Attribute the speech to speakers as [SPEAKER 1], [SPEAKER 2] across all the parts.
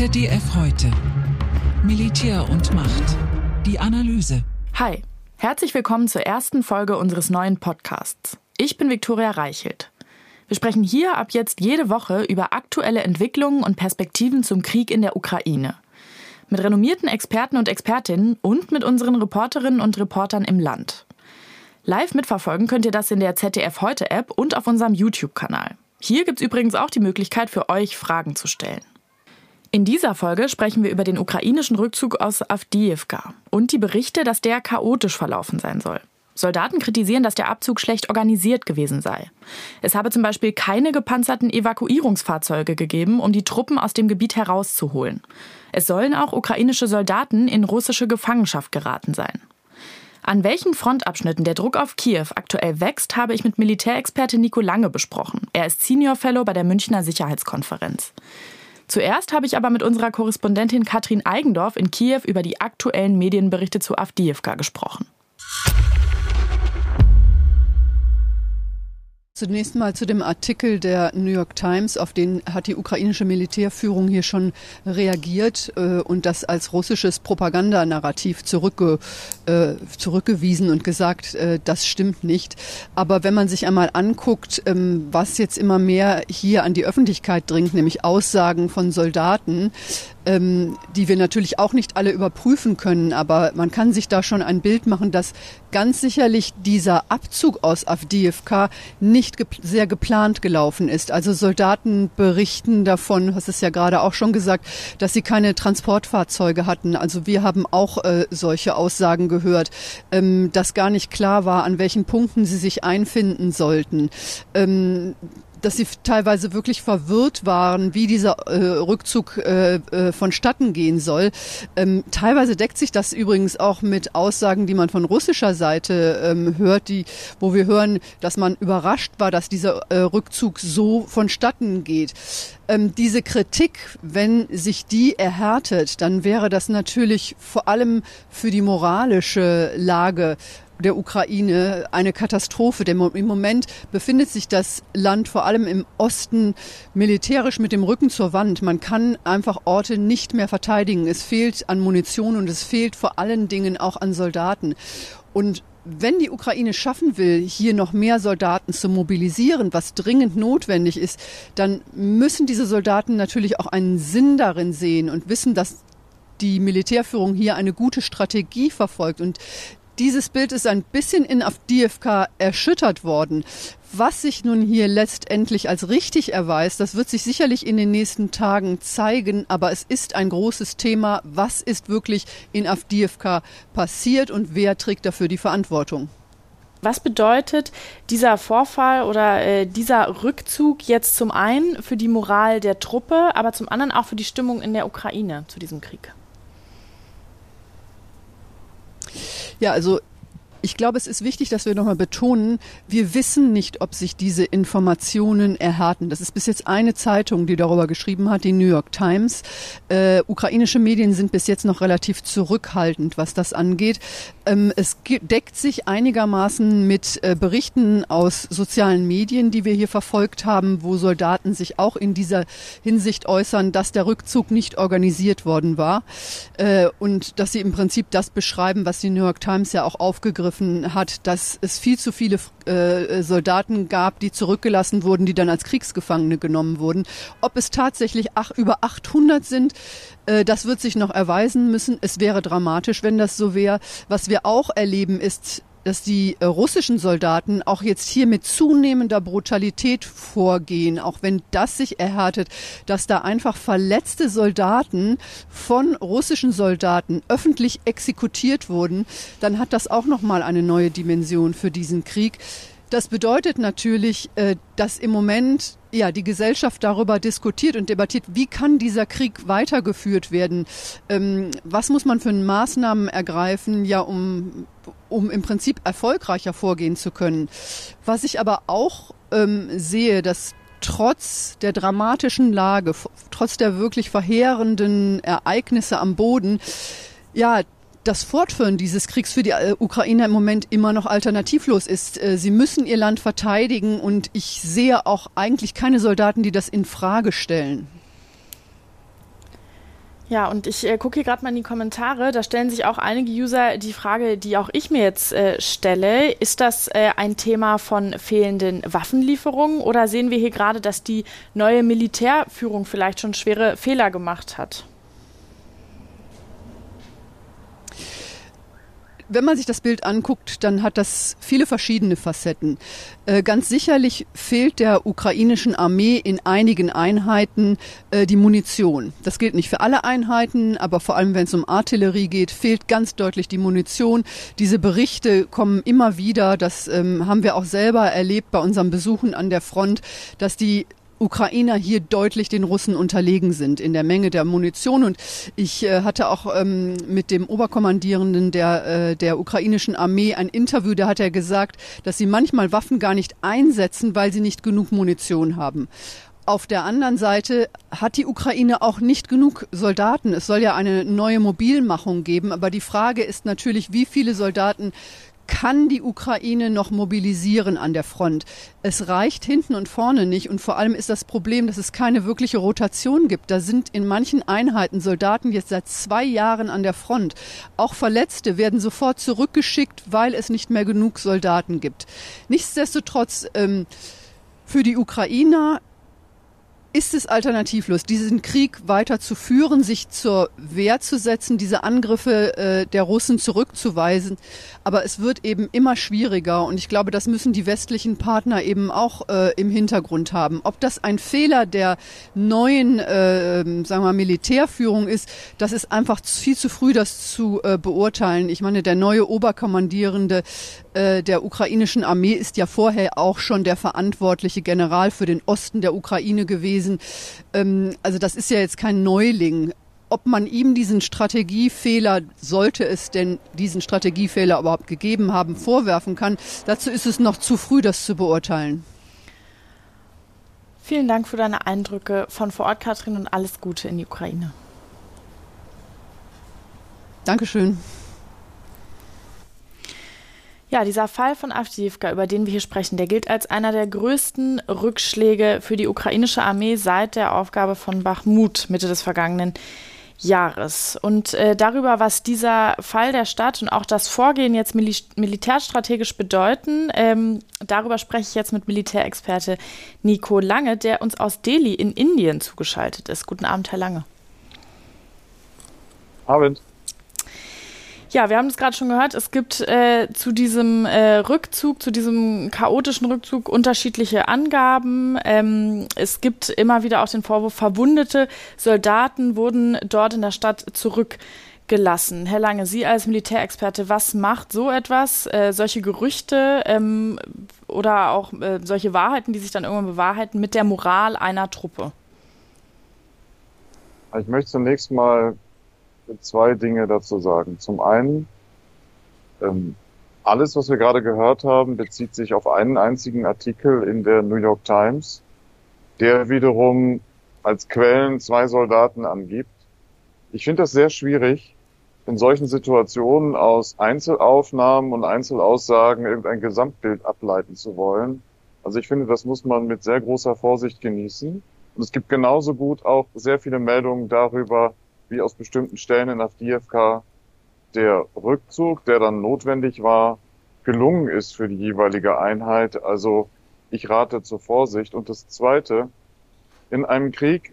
[SPEAKER 1] ZDF heute. Militär und Macht. Die Analyse.
[SPEAKER 2] Hi, herzlich willkommen zur ersten Folge unseres neuen Podcasts. Ich bin Viktoria Reichelt. Wir sprechen hier ab jetzt jede Woche über aktuelle Entwicklungen und Perspektiven zum Krieg in der Ukraine. Mit renommierten Experten und Expertinnen und mit unseren Reporterinnen und Reportern im Land. Live mitverfolgen könnt ihr das in der ZDF Heute App und auf unserem YouTube-Kanal. Hier gibt es übrigens auch die Möglichkeit für euch, Fragen zu stellen. In dieser Folge sprechen wir über den ukrainischen Rückzug aus Avdiivka und die Berichte, dass der chaotisch verlaufen sein soll. Soldaten kritisieren, dass der Abzug schlecht organisiert gewesen sei. Es habe zum Beispiel keine gepanzerten Evakuierungsfahrzeuge gegeben, um die Truppen aus dem Gebiet herauszuholen. Es sollen auch ukrainische Soldaten in russische Gefangenschaft geraten sein. An welchen Frontabschnitten der Druck auf Kiew aktuell wächst, habe ich mit Militärexperte Nico Lange besprochen. Er ist Senior Fellow bei der Münchner Sicherheitskonferenz. Zuerst habe ich aber mit unserer Korrespondentin Katrin Eigendorf in Kiew über die aktuellen Medienberichte zu Avdiivka gesprochen.
[SPEAKER 3] Zunächst mal zu dem Artikel der New York Times, auf den hat die ukrainische Militärführung hier schon reagiert äh, und das als russisches Propagandanarrativ zurückge, äh, zurückgewiesen und gesagt, äh, das stimmt nicht. Aber wenn man sich einmal anguckt, ähm, was jetzt immer mehr hier an die Öffentlichkeit dringt, nämlich Aussagen von Soldaten, ähm, die wir natürlich auch nicht alle überprüfen können, aber man kann sich da schon ein Bild machen, dass ganz sicherlich dieser Abzug aus Avdiivka nicht ge sehr geplant gelaufen ist. Also Soldaten berichten davon, hast es ja gerade auch schon gesagt, dass sie keine Transportfahrzeuge hatten. Also wir haben auch äh, solche Aussagen gehört, ähm, dass gar nicht klar war, an welchen Punkten sie sich einfinden sollten. Ähm, dass sie teilweise wirklich verwirrt waren, wie dieser äh, Rückzug äh, äh, vonstatten gehen soll. Ähm, teilweise deckt sich das übrigens auch mit Aussagen, die man von russischer Seite ähm, hört, die, wo wir hören, dass man überrascht war, dass dieser äh, Rückzug so vonstatten geht. Ähm, diese Kritik, wenn sich die erhärtet, dann wäre das natürlich vor allem für die moralische Lage der Ukraine eine Katastrophe. Denn im Moment befindet sich das Land vor allem im Osten militärisch mit dem Rücken zur Wand. Man kann einfach Orte nicht mehr verteidigen. Es fehlt an Munition und es fehlt vor allen Dingen auch an Soldaten. Und wenn die Ukraine schaffen will, hier noch mehr Soldaten zu mobilisieren, was dringend notwendig ist, dann müssen diese Soldaten natürlich auch einen Sinn darin sehen und wissen, dass die Militärführung hier eine gute Strategie verfolgt und dieses Bild ist ein bisschen in Avdiivka erschüttert worden. Was sich nun hier letztendlich als richtig erweist, das wird sich sicherlich in den nächsten Tagen zeigen, aber es ist ein großes Thema. Was ist wirklich in Avdiivka passiert und wer trägt dafür die Verantwortung?
[SPEAKER 2] Was bedeutet dieser Vorfall oder äh, dieser Rückzug jetzt zum einen für die Moral der Truppe, aber zum anderen auch für die Stimmung in der Ukraine zu diesem Krieg?
[SPEAKER 3] Ja, also ich glaube, es ist wichtig, dass wir nochmal betonen, wir wissen nicht, ob sich diese Informationen erhärten. Das ist bis jetzt eine Zeitung, die darüber geschrieben hat, die New York Times. Äh, ukrainische Medien sind bis jetzt noch relativ zurückhaltend, was das angeht. Ähm, es deckt sich einigermaßen mit äh, Berichten aus sozialen Medien, die wir hier verfolgt haben, wo Soldaten sich auch in dieser Hinsicht äußern, dass der Rückzug nicht organisiert worden war äh, und dass sie im Prinzip das beschreiben, was die New York Times ja auch aufgegriffen aufgegriffen hat, dass es viel zu viele äh, Soldaten gab, die zurückgelassen wurden, die dann als Kriegsgefangene genommen wurden. Ob es tatsächlich ach, über 800 sind, äh, das wird sich noch erweisen müssen. Es wäre dramatisch, wenn das so wäre. Was wir auch erleben, ist dass die äh, russischen Soldaten auch jetzt hier mit zunehmender Brutalität vorgehen, auch wenn das sich erhärtet, dass da einfach verletzte Soldaten von russischen Soldaten öffentlich exekutiert wurden, dann hat das auch noch mal eine neue Dimension für diesen Krieg. Das bedeutet natürlich, äh, dass im Moment ja die Gesellschaft darüber diskutiert und debattiert, wie kann dieser Krieg weitergeführt werden? Ähm, was muss man für Maßnahmen ergreifen, ja, um, um im Prinzip erfolgreicher vorgehen zu können? Was ich aber auch ähm, sehe, dass trotz der dramatischen Lage, trotz der wirklich verheerenden Ereignisse am Boden, ja, das Fortführen dieses Kriegs für die äh, Ukrainer im Moment immer noch alternativlos ist. Äh, sie müssen ihr Land verteidigen und ich sehe auch eigentlich keine Soldaten, die das in Frage stellen.
[SPEAKER 2] Ja, und ich äh, gucke hier gerade mal in die Kommentare. Da stellen sich auch einige User die Frage, die auch ich mir jetzt äh, stelle. Ist das äh, ein Thema von fehlenden Waffenlieferungen oder sehen wir hier gerade, dass die neue Militärführung vielleicht schon schwere Fehler gemacht hat?
[SPEAKER 3] Wenn man sich das Bild anguckt, dann hat das viele verschiedene Facetten. Äh, ganz sicherlich fehlt der ukrainischen Armee in einigen Einheiten äh, die Munition. Das gilt nicht für alle Einheiten, aber vor allem wenn es um Artillerie geht, fehlt ganz deutlich die Munition. Diese Berichte kommen immer wieder. Das ähm, haben wir auch selber erlebt bei unseren Besuchen an der Front, dass die Ukrainer hier deutlich den Russen unterlegen sind in der Menge der Munition. Und ich äh, hatte auch ähm, mit dem Oberkommandierenden der, äh, der ukrainischen Armee ein Interview, da hat er gesagt, dass sie manchmal Waffen gar nicht einsetzen, weil sie nicht genug Munition haben. Auf der anderen Seite hat die Ukraine auch nicht genug Soldaten. Es soll ja eine neue Mobilmachung geben, aber die Frage ist natürlich, wie viele Soldaten kann die Ukraine noch mobilisieren an der Front. Es reicht hinten und vorne nicht und vor allem ist das Problem, dass es keine wirkliche Rotation gibt. Da sind in manchen Einheiten Soldaten jetzt seit zwei Jahren an der Front. Auch Verletzte werden sofort zurückgeschickt, weil es nicht mehr genug Soldaten gibt. Nichtsdestotrotz ähm, für die Ukrainer ist es alternativlos, diesen Krieg weiter zu führen, sich zur Wehr zu setzen, diese Angriffe äh, der Russen zurückzuweisen. Aber es wird eben immer schwieriger und ich glaube, das müssen die westlichen Partner eben auch äh, im Hintergrund haben. Ob das ein Fehler der neuen, äh, sagen wir, Militärführung ist, das ist einfach viel zu früh, das zu äh, beurteilen. Ich meine, der neue Oberkommandierende der ukrainischen Armee ist ja vorher auch schon der verantwortliche General für den Osten der Ukraine gewesen. Ähm, also das ist ja jetzt kein Neuling. Ob man ihm diesen Strategiefehler, sollte es denn diesen Strategiefehler überhaupt gegeben haben, vorwerfen kann, dazu ist es noch zu früh, das zu beurteilen.
[SPEAKER 2] Vielen Dank für deine Eindrücke von vor Ort, Katrin, und alles Gute in die Ukraine.
[SPEAKER 3] Dankeschön.
[SPEAKER 2] Ja, dieser Fall von Avdiivka, über den wir hier sprechen, der gilt als einer der größten Rückschläge für die ukrainische Armee seit der Aufgabe von Bachmut Mitte des vergangenen Jahres. Und äh, darüber, was dieser Fall der Stadt und auch das Vorgehen jetzt mil militärstrategisch bedeuten, ähm, darüber spreche ich jetzt mit Militärexperte Nico Lange, der uns aus Delhi in Indien zugeschaltet ist. Guten Abend, Herr Lange.
[SPEAKER 4] Abend.
[SPEAKER 2] Ja, wir haben es gerade schon gehört. Es gibt äh, zu diesem äh, Rückzug, zu diesem chaotischen Rückzug unterschiedliche Angaben. Ähm, es gibt immer wieder auch den Vorwurf, verwundete Soldaten wurden dort in der Stadt zurückgelassen. Herr Lange, Sie als Militärexperte, was macht so etwas, äh, solche Gerüchte ähm, oder auch äh, solche Wahrheiten, die sich dann irgendwann bewahrheiten, mit der Moral einer Truppe?
[SPEAKER 4] Ich möchte zunächst mal zwei Dinge dazu sagen. Zum einen, ähm, alles, was wir gerade gehört haben, bezieht sich auf einen einzigen Artikel in der New York Times, der wiederum als Quellen zwei Soldaten angibt. Ich finde das sehr schwierig, in solchen Situationen aus Einzelaufnahmen und Einzelaussagen irgendein Gesamtbild ableiten zu wollen. Also ich finde, das muss man mit sehr großer Vorsicht genießen. Und es gibt genauso gut auch sehr viele Meldungen darüber, wie aus bestimmten Stellen in Avdiivka der Rückzug, der dann notwendig war, gelungen ist für die jeweilige Einheit. Also ich rate zur Vorsicht. Und das Zweite, in einem Krieg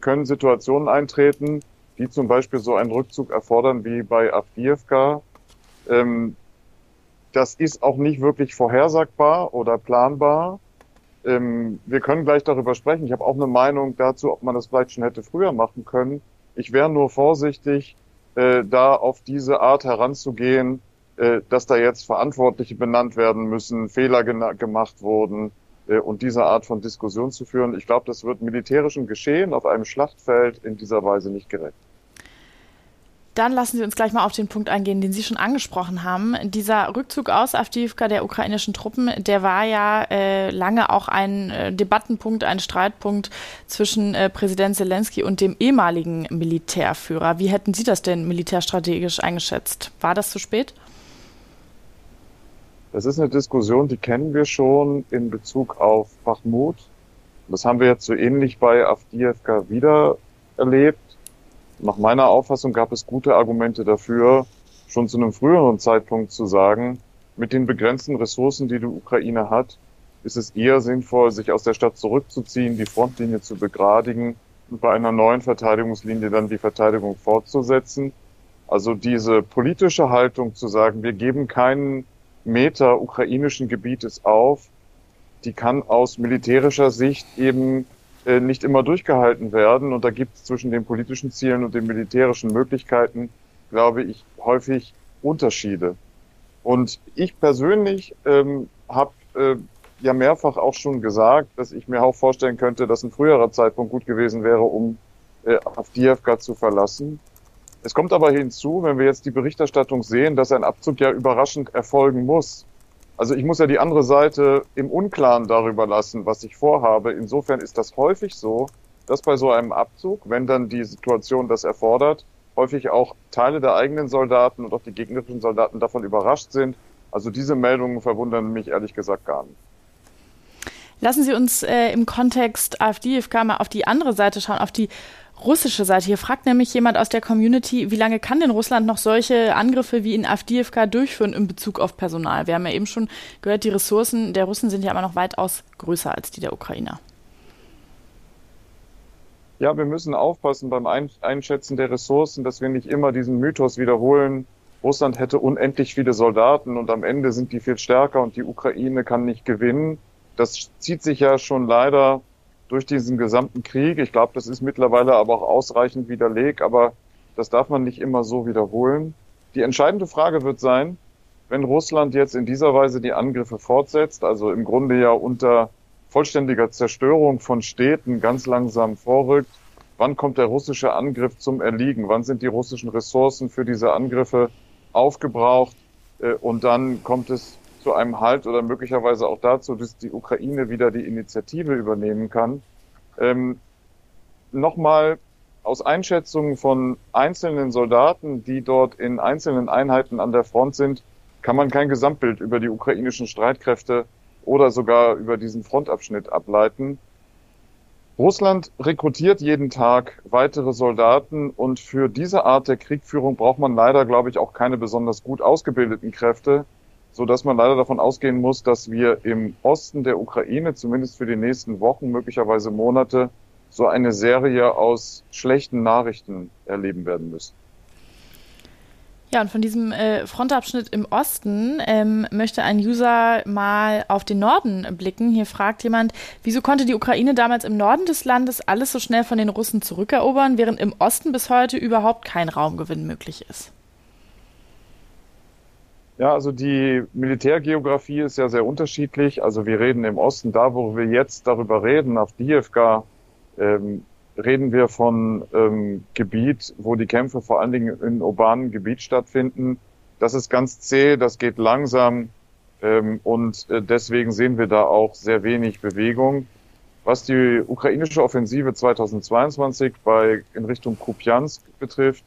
[SPEAKER 4] können Situationen eintreten, die zum Beispiel so einen Rückzug erfordern wie bei Avdiivka. Ähm, das ist auch nicht wirklich vorhersagbar oder planbar. Ähm, wir können gleich darüber sprechen. Ich habe auch eine Meinung dazu, ob man das vielleicht schon hätte früher machen können. Ich wäre nur vorsichtig, äh, da auf diese Art heranzugehen, äh, dass da jetzt Verantwortliche benannt werden müssen, Fehler gemacht wurden äh, und diese Art von Diskussion zu führen. Ich glaube, das wird militärischem Geschehen auf einem Schlachtfeld in dieser Weise nicht gerecht.
[SPEAKER 2] Dann lassen Sie uns gleich mal auf den Punkt eingehen, den Sie schon angesprochen haben. Dieser Rückzug aus Avdiivka der ukrainischen Truppen, der war ja äh, lange auch ein äh, Debattenpunkt, ein Streitpunkt zwischen äh, Präsident Zelensky und dem ehemaligen Militärführer. Wie hätten Sie das denn militärstrategisch eingeschätzt? War das zu spät?
[SPEAKER 4] Das ist eine Diskussion, die kennen wir schon in Bezug auf Bachmut. Das haben wir jetzt so ähnlich bei Avdiivka wieder erlebt. Nach meiner Auffassung gab es gute Argumente dafür, schon zu einem früheren Zeitpunkt zu sagen, mit den begrenzten Ressourcen, die die Ukraine hat, ist es eher sinnvoll, sich aus der Stadt zurückzuziehen, die Frontlinie zu begradigen und bei einer neuen Verteidigungslinie dann die Verteidigung fortzusetzen. Also diese politische Haltung zu sagen, wir geben keinen Meter ukrainischen Gebietes auf, die kann aus militärischer Sicht eben äh, nicht immer durchgehalten werden. Und da gibt es zwischen den politischen Zielen und den militärischen Möglichkeiten, glaube ich, häufig Unterschiede. Und ich persönlich ähm, habe äh, ja mehrfach auch schon gesagt, dass ich mir auch vorstellen könnte, dass ein früherer Zeitpunkt gut gewesen wäre, um äh, DFK zu verlassen. Es kommt aber hinzu, wenn wir jetzt die Berichterstattung sehen, dass ein Abzug ja überraschend erfolgen muss. Also ich muss ja die andere Seite im Unklaren darüber lassen, was ich vorhabe. Insofern ist das häufig so, dass bei so einem Abzug, wenn dann die Situation das erfordert, häufig auch Teile der eigenen Soldaten und auch die gegnerischen Soldaten davon überrascht sind. Also diese Meldungen verwundern mich ehrlich gesagt gar nicht.
[SPEAKER 2] Lassen Sie uns äh, im Kontext AfD-FK mal auf die andere Seite schauen, auf die russische Seite. Hier fragt nämlich jemand aus der Community, wie lange kann denn Russland noch solche Angriffe wie in AfD-FK durchführen in Bezug auf Personal? Wir haben ja eben schon gehört, die Ressourcen der Russen sind ja immer noch weitaus größer als die der Ukrainer.
[SPEAKER 4] Ja, wir müssen aufpassen beim Einschätzen der Ressourcen, dass wir nicht immer diesen Mythos wiederholen, Russland hätte unendlich viele Soldaten und am Ende sind die viel stärker und die Ukraine kann nicht gewinnen. Das zieht sich ja schon leider durch diesen gesamten Krieg. Ich glaube, das ist mittlerweile aber auch ausreichend widerlegt, aber das darf man nicht immer so wiederholen. Die entscheidende Frage wird sein, wenn Russland jetzt in dieser Weise die Angriffe fortsetzt, also im Grunde ja unter vollständiger Zerstörung von Städten ganz langsam vorrückt. Wann kommt der russische Angriff zum Erliegen? Wann sind die russischen Ressourcen für diese Angriffe aufgebraucht? Äh, und dann kommt es zu einem Halt oder möglicherweise auch dazu, dass die Ukraine wieder die Initiative übernehmen kann. Ähm, Nochmal aus Einschätzungen von einzelnen Soldaten, die dort in einzelnen Einheiten an der Front sind, kann man kein Gesamtbild über die ukrainischen Streitkräfte oder sogar über diesen Frontabschnitt ableiten. Russland rekrutiert jeden Tag weitere Soldaten und für diese Art der Kriegführung braucht man leider, glaube ich, auch keine besonders gut ausgebildeten Kräfte, so dass man leider davon ausgehen muss, dass wir im Osten der Ukraine zumindest für die nächsten Wochen, möglicherweise Monate, so eine Serie aus schlechten Nachrichten erleben werden müssen.
[SPEAKER 2] Ja, und von diesem äh, Frontabschnitt im Osten ähm, möchte ein User mal auf den Norden blicken. Hier fragt jemand, wieso konnte die Ukraine damals im Norden des Landes alles so schnell von den Russen zurückerobern, während im Osten bis heute überhaupt kein Raumgewinn möglich ist?
[SPEAKER 4] Ja, also die Militärgeografie ist ja sehr unterschiedlich. Also wir reden im Osten, da wo wir jetzt darüber reden, auf Dievka, ähm, reden wir von ähm, Gebiet, wo die Kämpfe vor allen Dingen in urbanen Gebiet stattfinden. Das ist ganz zäh, das geht langsam ähm, und äh, deswegen sehen wir da auch sehr wenig Bewegung. Was die ukrainische Offensive 2022 bei in Richtung Kupiansk betrifft,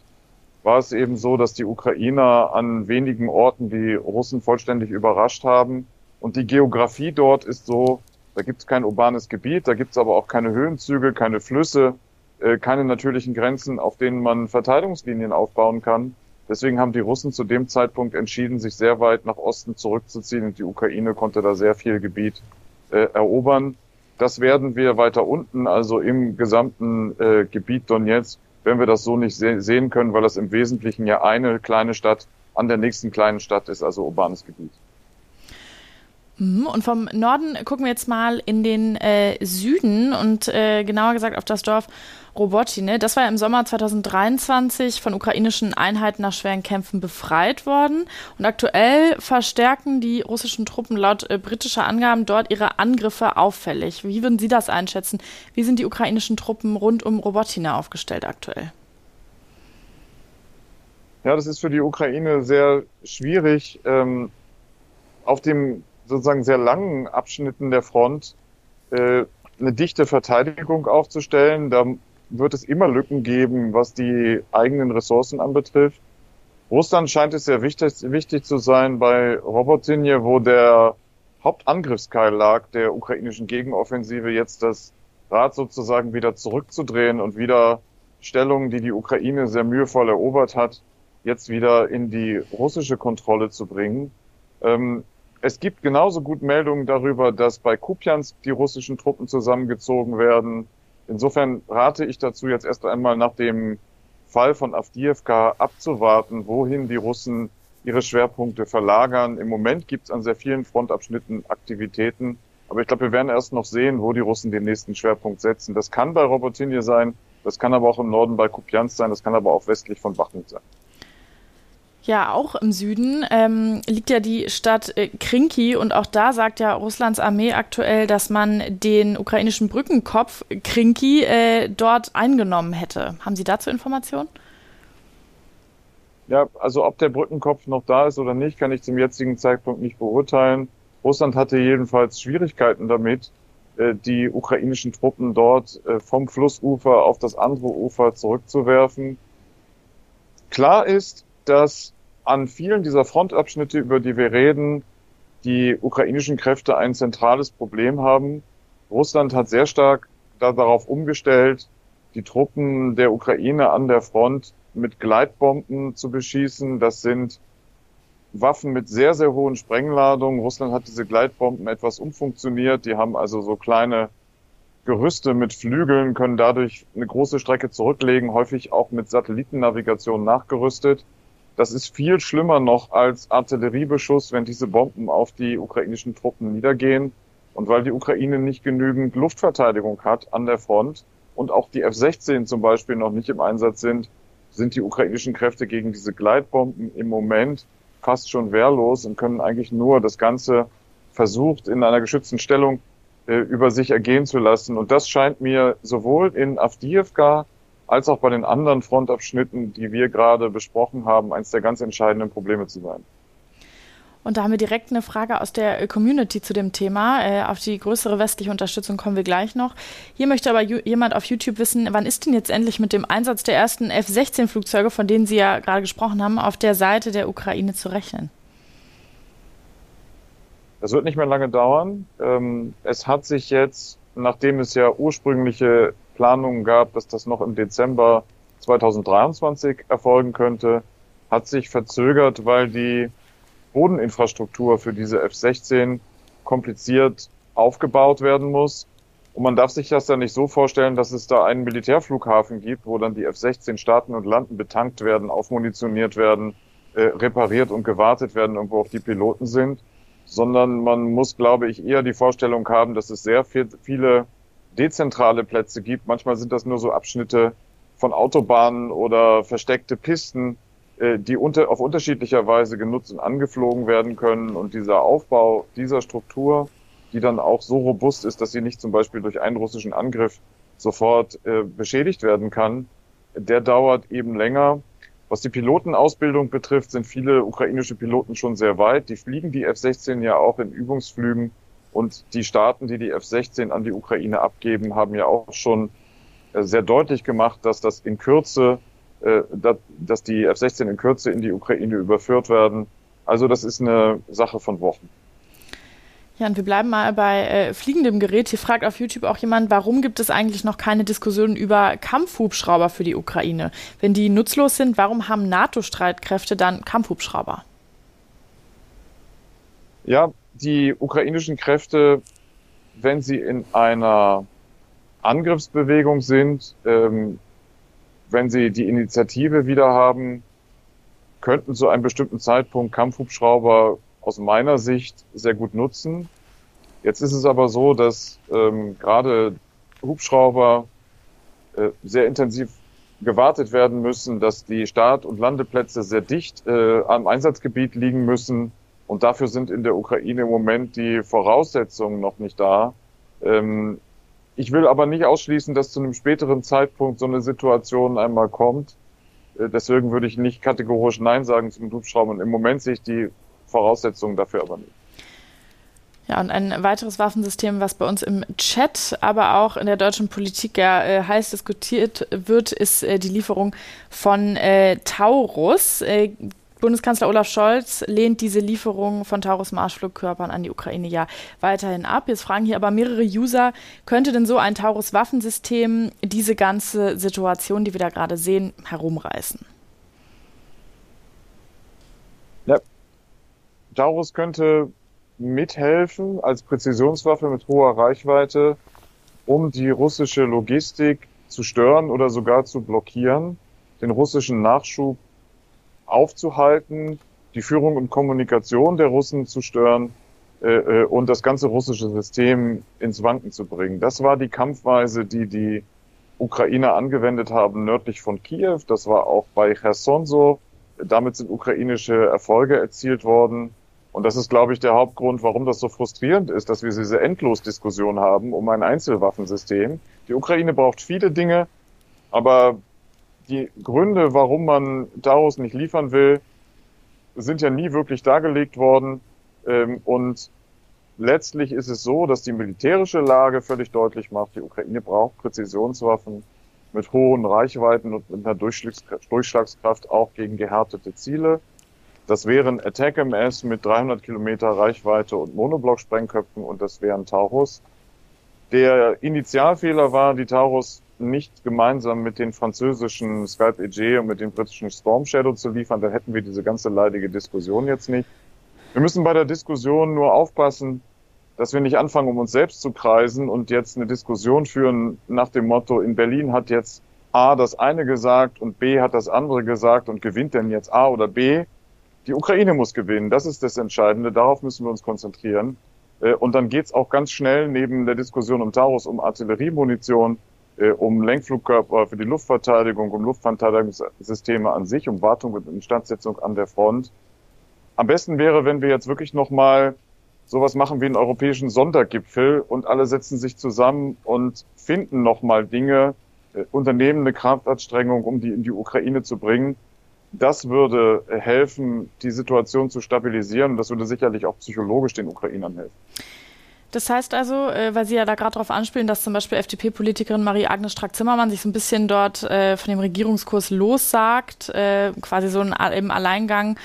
[SPEAKER 4] war es eben so, dass die Ukrainer an wenigen Orten die Russen vollständig überrascht haben. Und die Geografie dort ist so, da gibt es kein urbanes Gebiet, da gibt es aber auch keine Höhenzüge, keine Flüsse, äh, keine natürlichen Grenzen, auf denen man Verteidigungslinien aufbauen kann. Deswegen haben die Russen zu dem Zeitpunkt entschieden, sich sehr weit nach Osten zurückzuziehen und die Ukraine konnte da sehr viel Gebiet äh, erobern. Das werden wir weiter unten, also im gesamten äh, Gebiet Donetsk, wenn wir das so nicht se sehen können, weil das im Wesentlichen ja eine kleine Stadt an der nächsten kleinen Stadt ist, also urbanes Gebiet.
[SPEAKER 2] Mhm, und vom Norden gucken wir jetzt mal in den äh, Süden und äh, genauer gesagt auf das Dorf Robotine. Das war im Sommer 2023 von ukrainischen Einheiten nach schweren Kämpfen befreit worden. Und aktuell verstärken die russischen Truppen laut äh, britischer Angaben dort ihre Angriffe auffällig. Wie würden Sie das einschätzen? Wie sind die ukrainischen Truppen rund um Robotine aufgestellt aktuell?
[SPEAKER 4] Ja, das ist für die Ukraine sehr schwierig. Ähm, auf dem sozusagen sehr langen Abschnitten der Front äh, eine dichte Verteidigung aufzustellen. Da wird es immer Lücken geben, was die eigenen Ressourcen anbetrifft. Russland scheint es sehr wichtig, wichtig zu sein bei Robotinje, wo der Hauptangriffskeil lag der ukrainischen Gegenoffensive, jetzt das Rad sozusagen wieder zurückzudrehen und wieder Stellungen, die die Ukraine sehr mühevoll erobert hat, jetzt wieder in die russische Kontrolle zu bringen. Ähm, es gibt genauso gut Meldungen darüber, dass bei Kupiansk die russischen Truppen zusammengezogen werden. Insofern rate ich dazu, jetzt erst einmal nach dem Fall von Avdiivka abzuwarten, wohin die Russen ihre Schwerpunkte verlagern. Im Moment gibt es an sehr vielen Frontabschnitten Aktivitäten, aber ich glaube, wir werden erst noch sehen, wo die Russen den nächsten Schwerpunkt setzen. Das kann bei Robotinje sein, das kann aber auch im Norden bei Kupiansk sein, das kann aber auch westlich von Bachmut sein.
[SPEAKER 2] Ja, auch im Süden ähm, liegt ja die Stadt äh, Krinki und auch da sagt ja Russlands Armee aktuell, dass man den ukrainischen Brückenkopf Krinki äh, dort eingenommen hätte. Haben Sie dazu Informationen?
[SPEAKER 4] Ja, also ob der Brückenkopf noch da ist oder nicht, kann ich zum jetzigen Zeitpunkt nicht beurteilen. Russland hatte jedenfalls Schwierigkeiten damit, äh, die ukrainischen Truppen dort äh, vom Flussufer auf das andere Ufer zurückzuwerfen. Klar ist, dass an vielen dieser Frontabschnitte, über die wir reden, die ukrainischen Kräfte ein zentrales Problem haben. Russland hat sehr stark darauf umgestellt, die Truppen der Ukraine an der Front mit Gleitbomben zu beschießen. Das sind Waffen mit sehr, sehr hohen Sprengladungen. Russland hat diese Gleitbomben etwas umfunktioniert. Die haben also so kleine Gerüste mit Flügeln, können dadurch eine große Strecke zurücklegen, häufig auch mit Satellitennavigation nachgerüstet. Das ist viel schlimmer noch als Artilleriebeschuss, wenn diese Bomben auf die ukrainischen Truppen niedergehen. Und weil die Ukraine nicht genügend Luftverteidigung hat an der Front und auch die F-16 zum Beispiel noch nicht im Einsatz sind, sind die ukrainischen Kräfte gegen diese Gleitbomben im Moment fast schon wehrlos und können eigentlich nur das Ganze versucht in einer geschützten Stellung äh, über sich ergehen zu lassen. Und das scheint mir sowohl in Avdiivka als auch bei den anderen Frontabschnitten, die wir gerade besprochen haben, eines der ganz entscheidenden Probleme zu sein.
[SPEAKER 2] Und da haben wir direkt eine Frage aus der Community zu dem Thema. Äh, auf die größere westliche Unterstützung kommen wir gleich noch. Hier möchte aber jemand auf YouTube wissen, wann ist denn jetzt endlich mit dem Einsatz der ersten F-16-Flugzeuge, von denen Sie ja gerade gesprochen haben, auf der Seite der Ukraine zu rechnen?
[SPEAKER 4] Das wird nicht mehr lange dauern. Ähm, es hat sich jetzt, nachdem es ja ursprüngliche Planungen gab, dass das noch im Dezember 2023 erfolgen könnte, hat sich verzögert, weil die Bodeninfrastruktur für diese F-16 kompliziert aufgebaut werden muss. Und man darf sich das dann nicht so vorstellen, dass es da einen Militärflughafen gibt, wo dann die F-16 starten und landen, betankt werden, aufmunitioniert werden, äh, repariert und gewartet werden, und wo auch die Piloten sind, sondern man muss, glaube ich, eher die Vorstellung haben, dass es sehr viel, viele dezentrale Plätze gibt. Manchmal sind das nur so Abschnitte von Autobahnen oder versteckte Pisten, äh, die unter, auf unterschiedlicher Weise genutzt und angeflogen werden können. Und dieser Aufbau dieser Struktur, die dann auch so robust ist, dass sie nicht zum Beispiel durch einen russischen Angriff sofort äh, beschädigt werden kann, der dauert eben länger. Was die Pilotenausbildung betrifft, sind viele ukrainische Piloten schon sehr weit. Die fliegen die F-16 ja auch in Übungsflügen. Und die Staaten, die die F-16 an die Ukraine abgeben, haben ja auch schon äh, sehr deutlich gemacht, dass das in Kürze äh, dass die F-16 in Kürze in die Ukraine überführt werden. Also das ist eine Sache von Wochen.
[SPEAKER 2] Ja, und wir bleiben mal bei äh, fliegendem Gerät. Hier fragt auf YouTube auch jemand, warum gibt es eigentlich noch keine Diskussion über Kampfhubschrauber für die Ukraine? Wenn die nutzlos sind, warum haben NATO-Streitkräfte dann Kampfhubschrauber?
[SPEAKER 4] Ja, die ukrainischen Kräfte, wenn sie in einer Angriffsbewegung sind, ähm, wenn sie die Initiative wieder haben, könnten zu einem bestimmten Zeitpunkt Kampfhubschrauber aus meiner Sicht sehr gut nutzen. Jetzt ist es aber so, dass ähm, gerade Hubschrauber äh, sehr intensiv gewartet werden müssen, dass die Start- und Landeplätze sehr dicht äh, am Einsatzgebiet liegen müssen. Und dafür sind in der Ukraine im Moment die Voraussetzungen noch nicht da. Ähm, ich will aber nicht ausschließen, dass zu einem späteren Zeitpunkt so eine Situation einmal kommt. Äh, deswegen würde ich nicht kategorisch Nein sagen zum Hubschrauber. Und im Moment sehe ich die Voraussetzungen dafür aber nicht.
[SPEAKER 2] Ja, und ein weiteres Waffensystem, was bei uns im Chat, aber auch in der deutschen Politik ja äh, heiß diskutiert wird, ist äh, die Lieferung von äh, Taurus. Bundeskanzler Olaf Scholz lehnt diese Lieferung von Taurus-Marschflugkörpern an die Ukraine ja weiterhin ab. Jetzt fragen hier aber mehrere User, könnte denn so ein Taurus-Waffensystem diese ganze Situation, die wir da gerade sehen, herumreißen?
[SPEAKER 4] Ja. Taurus könnte mithelfen als Präzisionswaffe mit hoher Reichweite, um die russische Logistik zu stören oder sogar zu blockieren, den russischen Nachschub aufzuhalten, die Führung und Kommunikation der Russen zu stören äh, äh, und das ganze russische System ins Wanken zu bringen. Das war die Kampfweise, die die Ukrainer angewendet haben nördlich von Kiew. Das war auch bei Cherson so. Damit sind ukrainische Erfolge erzielt worden. Und das ist, glaube ich, der Hauptgrund, warum das so frustrierend ist, dass wir diese Endlosdiskussion haben um ein Einzelwaffensystem. Die Ukraine braucht viele Dinge, aber die Gründe, warum man Taurus nicht liefern will, sind ja nie wirklich dargelegt worden. Ähm, und letztlich ist es so, dass die militärische Lage völlig deutlich macht, die Ukraine braucht Präzisionswaffen mit hohen Reichweiten und mit einer Durchschlagskraft auch gegen gehärtete Ziele. Das wären Attack MS mit 300 Kilometer Reichweite und Monoblock-Sprengköpfen und das wären Taurus. Der Initialfehler war, die Taurus nicht gemeinsam mit den französischen Skype EG und mit dem britischen Storm Shadow zu liefern, dann hätten wir diese ganze leidige Diskussion jetzt nicht. Wir müssen bei der Diskussion nur aufpassen, dass wir nicht anfangen, um uns selbst zu kreisen und jetzt eine Diskussion führen nach dem Motto, in Berlin hat jetzt A das eine gesagt und B hat das andere gesagt und gewinnt denn jetzt A oder B? Die Ukraine muss gewinnen, das ist das Entscheidende, darauf müssen wir uns konzentrieren. Äh, und dann geht's auch ganz schnell neben der Diskussion um Taurus um Artilleriemunition, um Lenkflugkörper für die Luftverteidigung, um Luftverteidigungssysteme an sich, um Wartung und Instandsetzung an der Front. Am besten wäre, wenn wir jetzt wirklich nochmal sowas machen wie einen europäischen Sondergipfel und alle setzen sich zusammen und finden nochmal Dinge, äh, unternehmen eine Kraftanstrengung, um die in die Ukraine zu bringen. Das würde helfen, die Situation zu stabilisieren und das würde sicherlich auch psychologisch den Ukrainern helfen.
[SPEAKER 2] Das heißt also, äh, weil Sie ja da gerade darauf anspielen, dass zum Beispiel FDP-Politikerin Marie-Agnes Strack-Zimmermann sich so ein bisschen dort äh, von dem Regierungskurs lossagt, äh, quasi so im Alleingang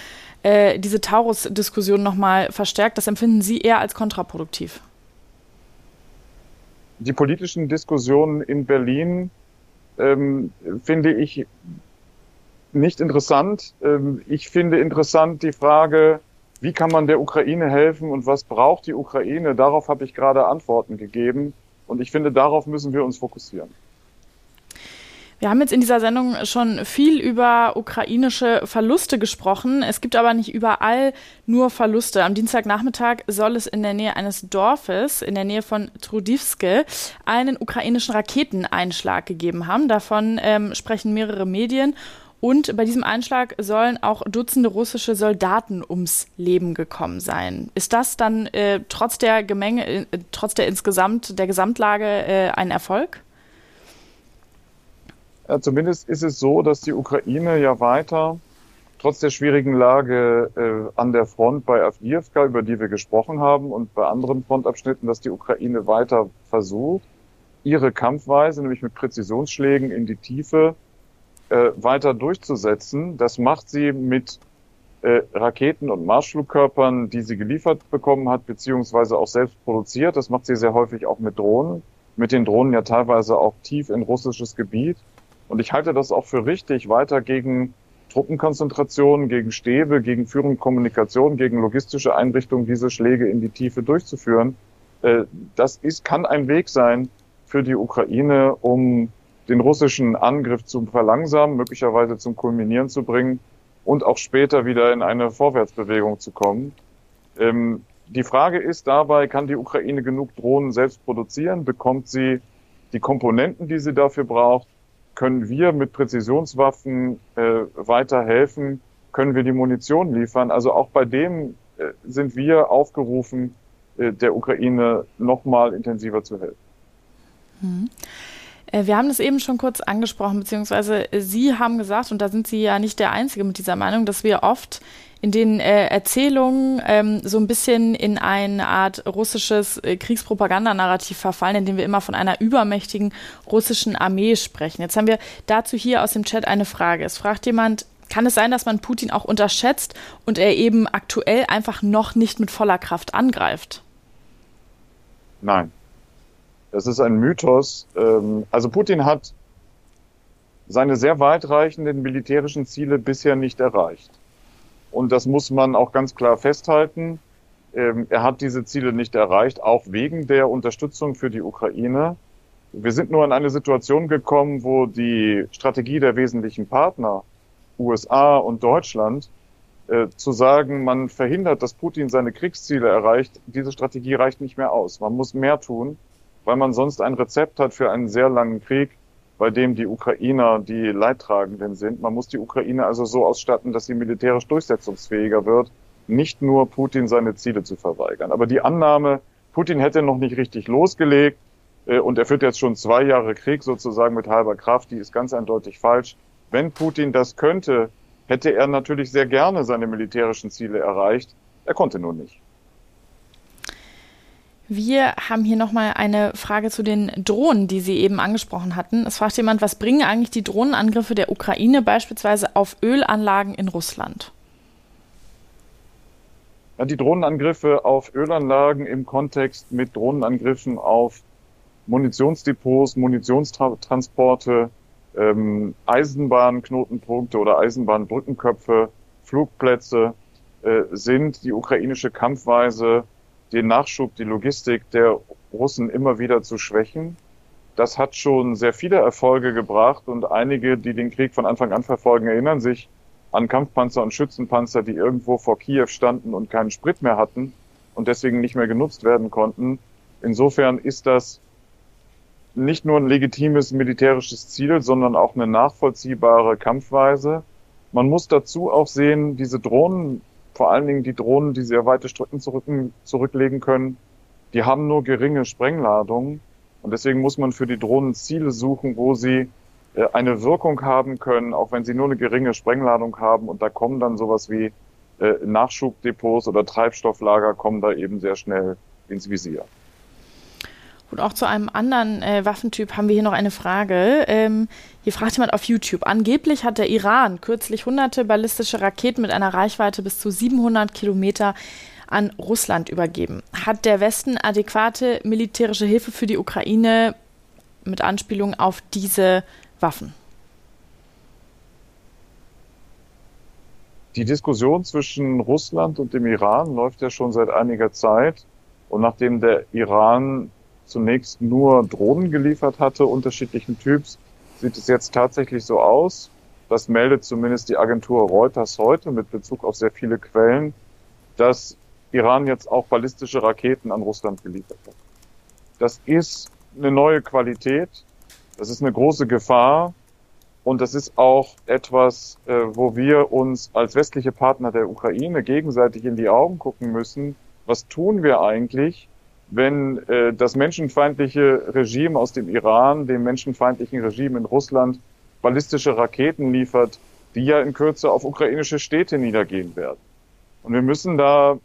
[SPEAKER 2] diese Taurus-Diskussion nochmal verstärkt, das empfinden Sie eher als kontraproduktiv?
[SPEAKER 4] Die politischen Diskussionen in Berlin ähm, finde ich nicht interessant. Ähm, ich finde interessant die Frage, wie kann man der Ukraine helfen und was braucht die Ukraine? Darauf habe ich gerade Antworten gegeben. Und ich finde, darauf müssen wir uns fokussieren.
[SPEAKER 2] Wir haben jetzt in dieser Sendung schon viel über ukrainische Verluste gesprochen. Es gibt aber nicht überall nur Verluste. Am Dienstagnachmittag soll es in der Nähe eines Dorfes, in der Nähe von Trudivske, einen ukrainischen Raketeneinschlag gegeben haben. Davon ähm, sprechen mehrere Medien. Und bei diesem Einschlag sollen auch Dutzende russische Soldaten ums Leben gekommen sein. Ist das dann äh, trotz der Gemenge, äh, trotz der insgesamt der Gesamtlage äh, ein Erfolg?
[SPEAKER 4] Ja, zumindest ist es so, dass die Ukraine ja weiter trotz der schwierigen Lage äh, an der Front bei Avdiivka, über die wir gesprochen haben, und bei anderen Frontabschnitten, dass die Ukraine weiter versucht, ihre Kampfweise, nämlich mit Präzisionsschlägen in die Tiefe, äh, weiter durchzusetzen. Das macht sie mit äh, Raketen und Marschflugkörpern, die sie geliefert bekommen hat, beziehungsweise auch selbst produziert. Das macht sie sehr häufig auch mit Drohnen. Mit den Drohnen ja teilweise auch tief in russisches Gebiet. Und ich halte das auch für richtig, weiter gegen Truppenkonzentrationen, gegen Stäbe, gegen Führung Kommunikation, gegen logistische Einrichtungen diese Schläge in die Tiefe durchzuführen. Äh, das ist, kann ein Weg sein für die Ukraine, um den russischen Angriff zu verlangsamen, möglicherweise zum Kulminieren zu bringen und auch später wieder in eine Vorwärtsbewegung zu kommen. Ähm, die Frage ist dabei, kann die Ukraine genug Drohnen selbst produzieren? Bekommt sie die Komponenten, die sie dafür braucht? Können wir mit Präzisionswaffen äh, weiterhelfen? Können wir die Munition liefern? Also auch bei dem äh, sind wir aufgerufen, äh, der Ukraine nochmal intensiver zu helfen.
[SPEAKER 2] Mhm. Äh, wir haben das eben schon kurz angesprochen, beziehungsweise Sie haben gesagt, und da sind Sie ja nicht der Einzige mit dieser Meinung, dass wir oft in den äh, Erzählungen ähm, so ein bisschen in eine Art russisches äh, Kriegspropaganda-Narrativ verfallen, indem wir immer von einer übermächtigen russischen Armee sprechen. Jetzt haben wir dazu hier aus dem Chat eine Frage. Es fragt jemand, Kann es sein, dass man Putin auch unterschätzt und er eben aktuell einfach noch nicht mit voller Kraft angreift?
[SPEAKER 4] Nein. Das ist ein Mythos. Ähm, also Putin hat seine sehr weitreichenden militärischen Ziele bisher nicht erreicht. Und das muss man auch ganz klar festhalten. Ähm, er hat diese Ziele nicht erreicht, auch wegen der Unterstützung für die Ukraine. Wir sind nur in eine Situation gekommen, wo die Strategie der wesentlichen Partner, USA und Deutschland, äh, zu sagen, man verhindert, dass Putin seine Kriegsziele erreicht, diese Strategie reicht nicht mehr aus. Man muss mehr tun, weil man sonst ein Rezept hat für einen sehr langen Krieg, bei dem die Ukrainer die Leidtragenden sind. Man muss die Ukraine also so ausstatten, dass sie militärisch durchsetzungsfähiger wird, nicht nur Putin seine Ziele zu verweigern. Aber die Annahme, Putin hätte noch nicht richtig losgelegt äh, und er führt jetzt schon zwei Jahre Krieg sozusagen mit halber Kraft, die ist ganz eindeutig falsch. Wenn Putin das könnte, hätte er natürlich sehr gerne seine militärischen Ziele erreicht. Er konnte nur nicht.
[SPEAKER 2] Wir haben hier nochmal eine Frage zu den Drohnen, die Sie eben angesprochen hatten. Es fragt jemand, was bringen eigentlich die Drohnenangriffe der Ukraine beispielsweise auf Ölanlagen in Russland?
[SPEAKER 4] Die Drohnenangriffe auf Ölanlagen im Kontext mit Drohnenangriffen auf Munitionsdepots, Munitionstransporte, ähm, Eisenbahnknotenpunkte oder Eisenbahnbrückenköpfe, Flugplätze äh, sind die ukrainische Kampfweise den Nachschub, die Logistik der Russen immer wieder zu schwächen. Das hat schon sehr viele Erfolge gebracht und einige, die den Krieg von Anfang an verfolgen, erinnern sich an Kampfpanzer und Schützenpanzer, die irgendwo vor Kiew standen und keinen Sprit mehr hatten und deswegen nicht mehr genutzt werden konnten. Insofern ist das nicht nur ein legitimes militärisches Ziel, sondern auch eine nachvollziehbare Kampfweise. Man muss dazu auch sehen, diese Drohnen vor allen Dingen die Drohnen, die sehr weite Strecken zurück, zurücklegen können, die haben nur geringe Sprengladungen. Und deswegen muss man für die Drohnen Ziele suchen, wo sie äh, eine Wirkung haben können, auch wenn sie nur eine geringe Sprengladung haben. Und da kommen dann sowas wie äh, Nachschubdepots oder Treibstofflager kommen da eben sehr schnell ins Visier.
[SPEAKER 2] Und auch zu einem anderen äh, Waffentyp haben wir hier noch eine Frage. Ähm, hier fragt jemand auf YouTube. Angeblich hat der Iran kürzlich hunderte ballistische Raketen mit einer Reichweite bis zu 700 Kilometer an Russland übergeben. Hat der Westen adäquate militärische Hilfe für die Ukraine mit Anspielung auf diese Waffen?
[SPEAKER 4] Die Diskussion zwischen Russland und dem Iran läuft ja schon seit einiger Zeit. Und nachdem der Iran zunächst nur Drohnen geliefert hatte, unterschiedlichen Typs, sieht es jetzt tatsächlich so aus. Das meldet zumindest die Agentur Reuters heute mit Bezug auf sehr viele Quellen, dass Iran jetzt auch ballistische Raketen an Russland geliefert hat. Das ist eine neue Qualität, das ist eine große Gefahr und das ist auch etwas, äh, wo wir uns als westliche Partner der Ukraine gegenseitig in die Augen gucken müssen. Was tun wir eigentlich, wenn äh, das menschenfeindliche Regime aus dem Iran dem menschenfeindlichen Regime in Russland ballistische Raketen liefert, die ja in Kürze auf ukrainische Städte niedergehen werden. Und wir müssen da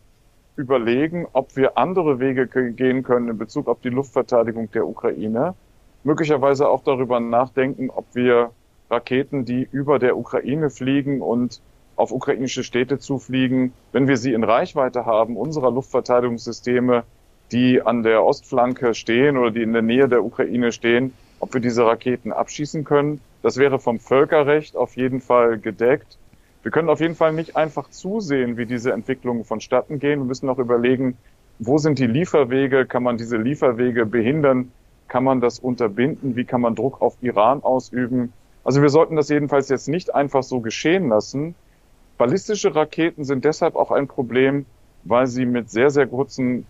[SPEAKER 4] überlegen, ob wir andere Wege gehen können in Bezug auf die Luftverteidigung der Ukraine. Möglicherweise auch darüber nachdenken, ob wir Raketen, die über der Ukraine fliegen und auf ukrainische Städte zufliegen, wenn wir sie in Reichweite haben, unserer Luftverteidigungssysteme die an der Ostflanke stehen oder die in der Nähe der Ukraine stehen, ob wir diese Raketen abschießen können. Das wäre vom Völkerrecht auf jeden Fall gedeckt. Wir können auf jeden Fall nicht einfach zusehen, wie diese Entwicklungen vonstatten gehen. Wir müssen auch überlegen, wo sind die Lieferwege? Kann man diese Lieferwege behindern? Kann man das unterbinden? Wie kann man Druck auf Iran ausüben? Also wir sollten das jedenfalls jetzt nicht einfach so geschehen lassen. Ballistische Raketen sind deshalb auch ein Problem, weil sie mit sehr, sehr kurzen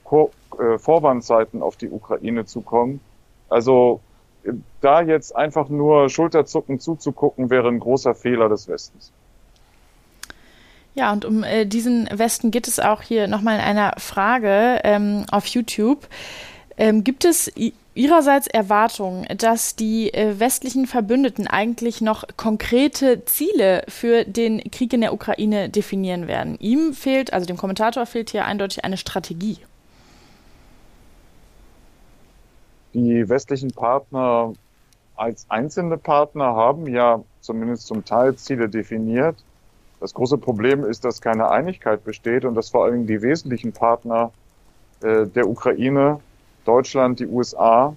[SPEAKER 4] äh, Vorwandzeiten auf die Ukraine zukommen. Also äh, da jetzt einfach nur Schulterzucken zuzugucken, wäre ein großer Fehler des Westens.
[SPEAKER 2] Ja, und um äh, diesen Westen geht es auch hier nochmal in einer Frage ähm, auf YouTube. Ähm, gibt es Ihrerseits Erwartungen, dass die äh, westlichen Verbündeten eigentlich noch konkrete Ziele für den Krieg in der Ukraine definieren werden? Ihm fehlt, also dem Kommentator fehlt hier eindeutig eine Strategie.
[SPEAKER 4] Die westlichen Partner als einzelne Partner haben ja zumindest zum Teil Ziele definiert. Das große Problem ist, dass keine Einigkeit besteht und dass vor allem die wesentlichen Partner äh, der Ukraine, Deutschland, die USA,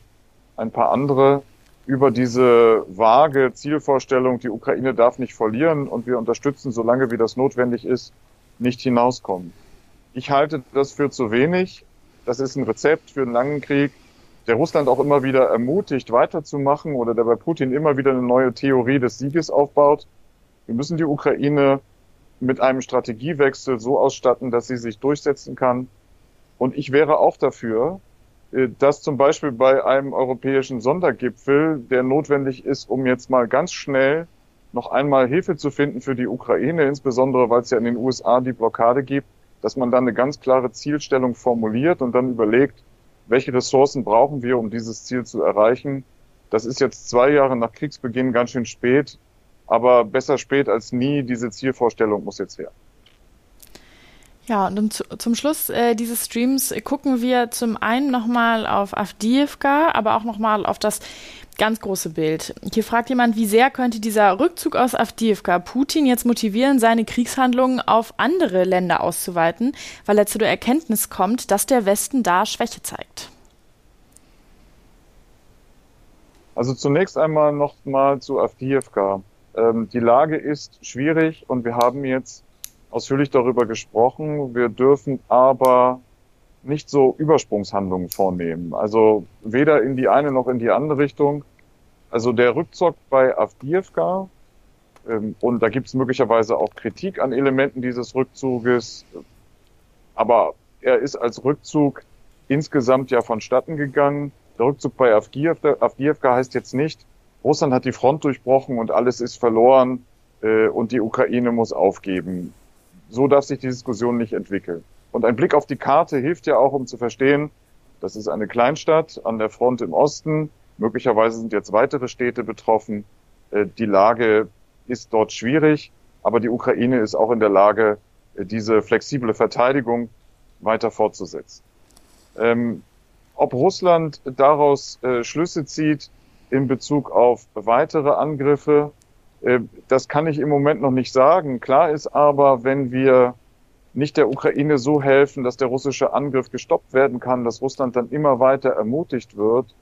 [SPEAKER 4] ein paar andere über diese vage Zielvorstellung, die Ukraine darf nicht verlieren und wir unterstützen, solange wie das notwendig ist, nicht hinauskommen. Ich halte das für zu wenig. Das ist ein Rezept für einen langen Krieg, der Russland auch immer wieder ermutigt, weiterzumachen oder der bei Putin immer wieder eine neue Theorie des Sieges aufbaut. Wir müssen die Ukraine mit einem Strategiewechsel so ausstatten, dass sie sich durchsetzen kann. Und ich wäre auch dafür, dass zum Beispiel bei einem europäischen Sondergipfel, der notwendig ist, um jetzt mal ganz schnell noch einmal Hilfe zu finden für die Ukraine, insbesondere weil es ja in den USA die Blockade gibt, dass man dann eine ganz klare Zielstellung formuliert und dann überlegt, welche Ressourcen brauchen wir, um dieses Ziel zu erreichen. Das ist jetzt zwei Jahre nach Kriegsbeginn ganz schön spät, aber besser spät als nie. Diese Zielvorstellung muss jetzt her.
[SPEAKER 2] Ja, und zu, zum Schluss äh, dieses Streams gucken wir zum einen nochmal auf Avdiivka, aber auch nochmal auf das ganz große Bild. Hier fragt jemand, wie sehr könnte dieser Rückzug aus Avdiivka Putin jetzt motivieren, seine Kriegshandlungen auf andere Länder auszuweiten, weil er zu der Erkenntnis kommt, dass der Westen da Schwäche zeigt?
[SPEAKER 4] Also zunächst einmal nochmal zu Avdiivka. Ähm, die Lage ist schwierig und wir haben jetzt ausführlich darüber gesprochen. Wir dürfen aber nicht so Übersprungshandlungen vornehmen. Also weder in die eine noch in die andere Richtung. Also der Rückzug bei Avdiivka, ähm, und da gibt es möglicherweise auch Kritik an Elementen dieses Rückzuges, aber er ist als Rückzug insgesamt ja vonstatten gegangen. Der Rückzug bei Avdiivka, heißt jetzt nicht, Russland hat die Front durchbrochen und alles ist verloren äh, und die Ukraine muss aufgeben so darf sich die Diskussion nicht entwickeln. Und ein Blick auf die Karte hilft ja auch, um zu verstehen, das ist eine Kleinstadt an der Front im Osten. Möglicherweise sind jetzt weitere Städte betroffen. Äh, die Lage ist dort schwierig, aber die Ukraine ist auch in der Lage, äh, diese flexible Verteidigung weiter fortzusetzen. Ähm, ob Russland daraus äh, Schlüsse zieht in Bezug auf weitere Angriffe, das kann ich im Moment noch nicht sagen. Klar ist aber, wenn wir nicht der Ukraine so helfen, dass der russische Angriff gestoppt werden kann, dass Russland dann immer weiter ermutigt wird.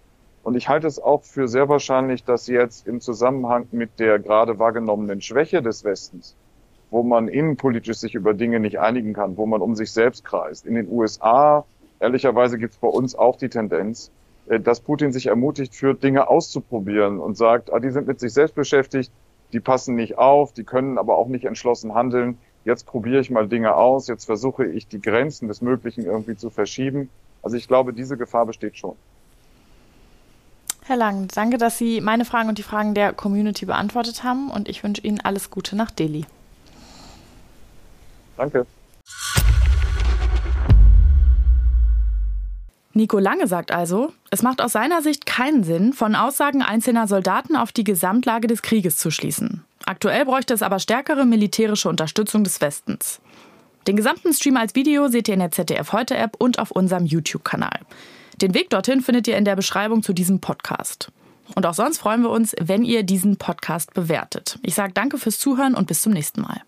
[SPEAKER 4] Und ich halte es auch für sehr wahrscheinlich, dass jetzt im Zusammenhang mit der gerade wahrgenommenen Schwäche des Westens, wo man innenpolitisch sich über Dinge nicht einigen kann, wo man um sich selbst kreist, in den USA, ehrlicherweise gibt es bei uns auch die Tendenz, äh, dass Putin sich ermutigt führt, Dinge auszuprobieren und sagt, ah, die sind mit sich selbst beschäftigt, die passen nicht auf, die können aber auch nicht entschlossen handeln. Jetzt probiere ich mal Dinge aus, jetzt versuche ich die Grenzen des Möglichen irgendwie zu verschieben. Also ich glaube, diese Gefahr besteht schon.
[SPEAKER 2] Herr Lang, danke, dass Sie meine Fragen und die Fragen der Community beantwortet haben und ich wünsche Ihnen alles Gute nach Delhi.
[SPEAKER 4] Danke.
[SPEAKER 2] Nico Lange sagt also, es macht aus seiner Sicht keinen Sinn, von Aussagen einzelner Soldaten auf die Gesamtlage des Krieges zu schließen. Aktuell bräuchte es aber stärkere militärische Unterstützung des Westens. Den gesamten Stream als Video seht ihr in der ZDF Heute App und auf unserem YouTube-Kanal. Den Weg dorthin findet ihr in der Beschreibung zu diesem Podcast. Und auch sonst freuen wir uns, wenn ihr diesen Podcast bewertet. Ich sage danke fürs Zuhören und bis zum nächsten Mal.